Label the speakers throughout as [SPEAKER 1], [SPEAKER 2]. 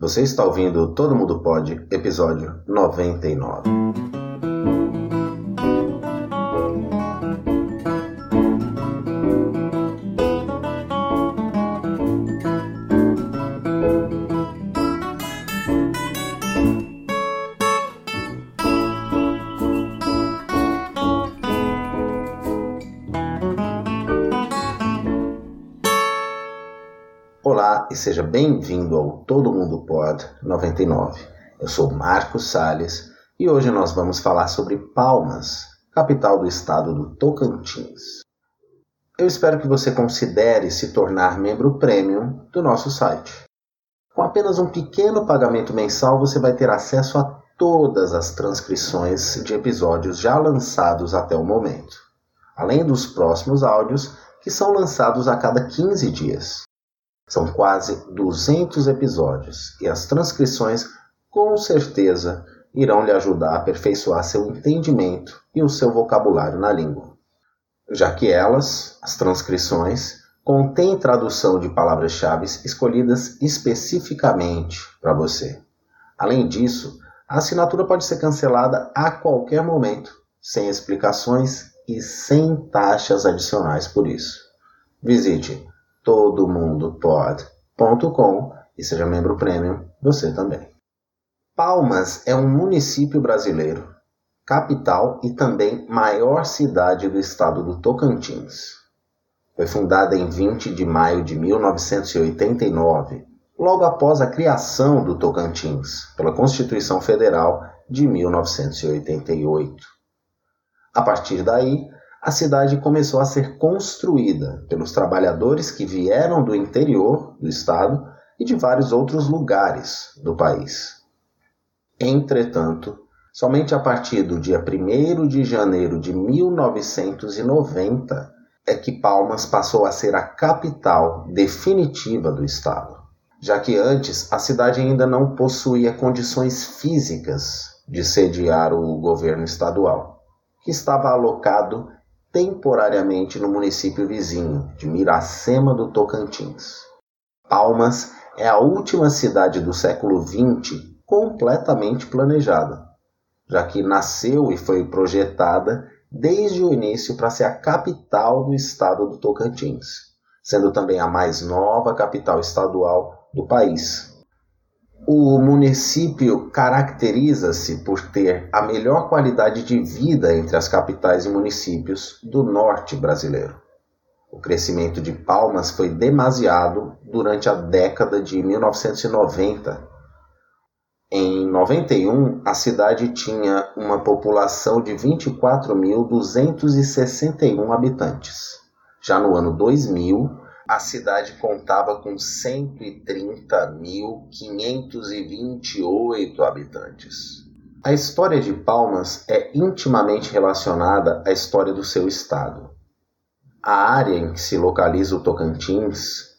[SPEAKER 1] Você está ouvindo Todo Mundo Pode, episódio 99. E seja bem-vindo ao Todo Mundo Pod 99. Eu sou Marcos Sales e hoje nós vamos falar sobre Palmas, capital do estado do Tocantins. Eu espero que você considere se tornar membro premium do nosso site. Com apenas um pequeno pagamento mensal, você vai ter acesso a todas as transcrições de episódios já lançados até o momento, além dos próximos áudios que são lançados a cada 15 dias. São quase 200 episódios e as transcrições, com certeza, irão lhe ajudar a aperfeiçoar seu entendimento e o seu vocabulário na língua. Já que elas, as transcrições, contêm tradução de palavras-chave escolhidas especificamente para você. Além disso, a assinatura pode ser cancelada a qualquer momento, sem explicações e sem taxas adicionais por isso. Visite todomundopod.com e seja membro premium você também. Palmas é um município brasileiro, capital e também maior cidade do estado do Tocantins. Foi fundada em 20 de maio de 1989, logo após a criação do Tocantins pela Constituição Federal de 1988. A partir daí, a cidade começou a ser construída pelos trabalhadores que vieram do interior do estado e de vários outros lugares do país. Entretanto, somente a partir do dia 1 de janeiro de 1990 é que Palmas passou a ser a capital definitiva do estado, já que antes a cidade ainda não possuía condições físicas de sediar o governo estadual, que estava alocado temporariamente no município vizinho de Miracema do Tocantins. Palmas é a última cidade do século XX completamente planejada, já que nasceu e foi projetada desde o início para ser a capital do estado do Tocantins, sendo também a mais nova capital estadual do país. O município caracteriza-se por ter a melhor qualidade de vida entre as capitais e municípios do norte brasileiro. O crescimento de Palmas foi demasiado durante a década de 1990. Em 91, a cidade tinha uma população de 24.261 habitantes. Já no ano 2000, a cidade contava com 130.528 habitantes. A história de Palmas é intimamente relacionada à história do seu estado. A área em que se localiza o Tocantins,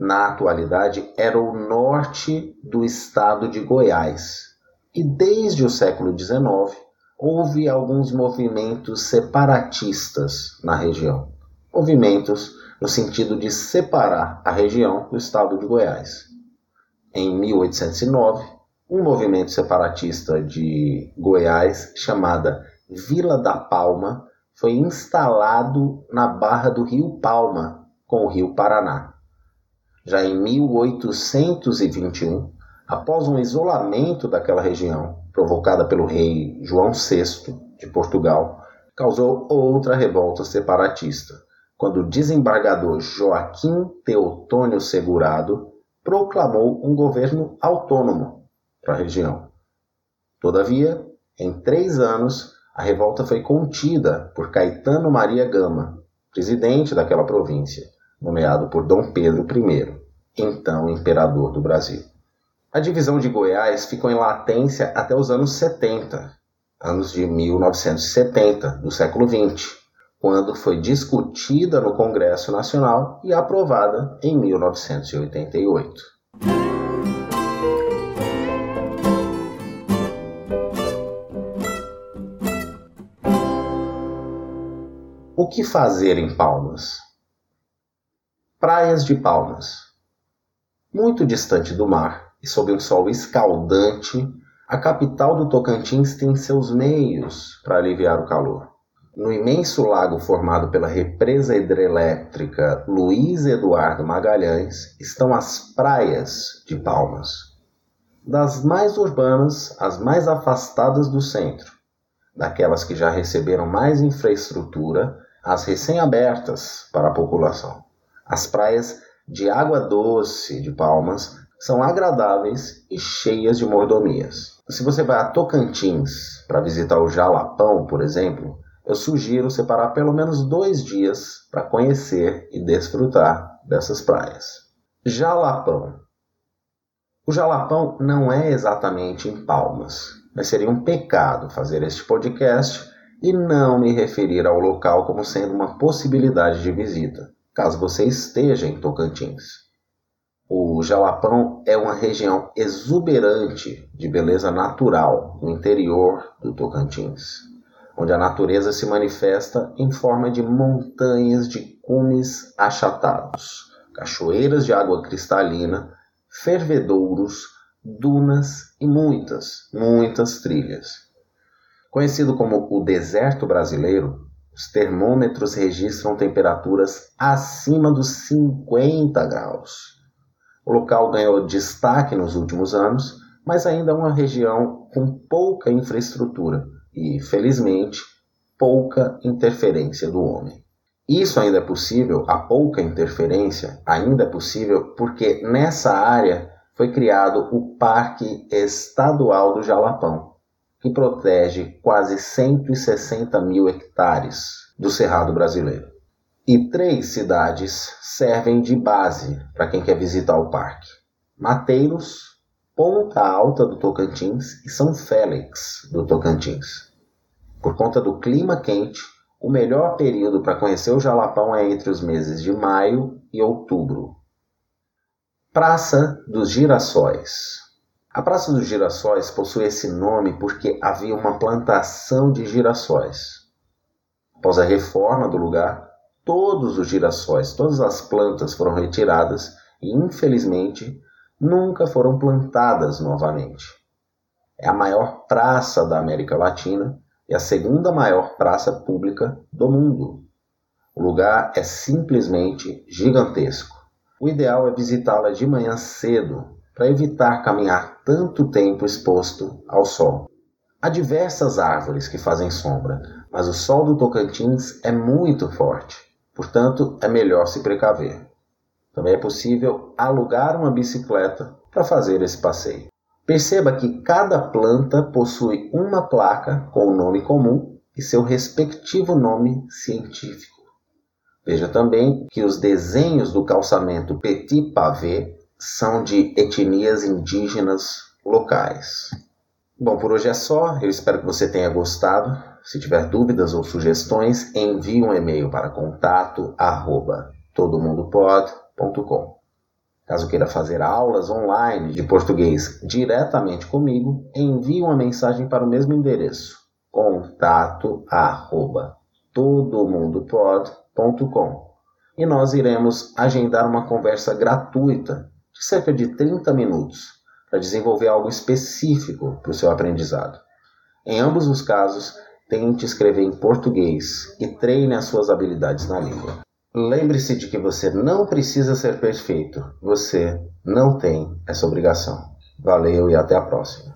[SPEAKER 1] na atualidade, era o norte do estado de Goiás. E desde o século XIX houve alguns movimentos separatistas na região. Movimentos no sentido de separar a região do estado de Goiás. Em 1809, um movimento separatista de Goiás, chamada Vila da Palma, foi instalado na barra do rio Palma, com o rio Paraná. Já em 1821, após um isolamento daquela região, provocada pelo rei João VI de Portugal, causou outra revolta separatista, quando o desembargador Joaquim Teotônio Segurado proclamou um governo autônomo para a região. Todavia, em três anos, a revolta foi contida por Caetano Maria Gama, presidente daquela província, nomeado por Dom Pedro I, então imperador do Brasil. A divisão de Goiás ficou em latência até os anos 70, anos de 1970 do século XX, quando foi discutida no Congresso Nacional e aprovada em 1988. O que fazer em Palmas? Praias de Palmas. Muito distante do mar, e sob um sol escaldante, a capital do Tocantins tem seus meios para aliviar o calor. No imenso lago formado pela represa hidrelétrica Luiz Eduardo Magalhães estão as praias de Palmas. Das mais urbanas às mais afastadas do centro, daquelas que já receberam mais infraestrutura às recém-abertas para a população. As praias de água doce de Palmas são agradáveis e cheias de mordomias. Se você vai a Tocantins para visitar o Jalapão, por exemplo, eu sugiro separar pelo menos dois dias para conhecer e desfrutar dessas praias. Jalapão. O Jalapão não é exatamente em Palmas, mas seria um pecado fazer este podcast e não me referir ao local como sendo uma possibilidade de visita, caso você esteja em Tocantins. O Jalapão é uma região exuberante de beleza natural no interior do Tocantins, onde a natureza se manifesta em forma de montanhas de cumes achatados, cachoeiras de água cristalina, fervedouros, dunas e muitas, muitas trilhas. Conhecido como o deserto brasileiro, os termômetros registram temperaturas acima dos 50 graus o local ganhou destaque nos últimos anos, mas ainda é uma região com pouca infraestrutura e, felizmente, pouca interferência do homem. Isso ainda é possível, a pouca interferência ainda é possível porque nessa área foi criado o Parque Estadual do Jalapão, que protege quase 160 mil hectares do Cerrado brasileiro. E três cidades servem de base para quem quer visitar o parque: Mateiros, Ponta Alta do Tocantins e São Félix do Tocantins. Por conta do clima quente, o melhor período para conhecer o Jalapão é entre os meses de maio e outubro. Praça dos Girassóis. A Praça dos Girassóis possui esse nome porque havia uma plantação de girassóis. Após a reforma do lugar, todos os girassóis, todas as plantas foram retiradas e, infelizmente, nunca foram plantadas novamente. É a maior praça da América Latina e a segunda maior praça pública do mundo. O lugar é simplesmente gigantesco. O ideal é visitá-la de manhã cedo para evitar caminhar tanto tempo exposto ao sol. Há diversas árvores que fazem sombra, mas o sol do Tocantins é muito forte Portanto, é melhor se precaver. Também é possível alugar uma bicicleta para fazer esse passeio. Perceba que cada planta possui uma placa com o nome comum e seu respectivo nome científico. Veja também que os desenhos do calçamento Petit Pavé são de etnias indígenas locais. Bom, por hoje é só. Eu espero que você tenha gostado. Se tiver dúvidas ou sugestões, envie um e-mail para contato arroba Caso queira fazer aulas online de português diretamente comigo, envie uma mensagem para o mesmo endereço, contato todomundopod.com e nós iremos agendar uma conversa gratuita de cerca de 30 minutos para desenvolver algo específico para o seu aprendizado. Em ambos os casos, tente escrever em português e treine as suas habilidades na língua. Lembre-se de que você não precisa ser perfeito, você não tem essa obrigação. Valeu e até a próxima.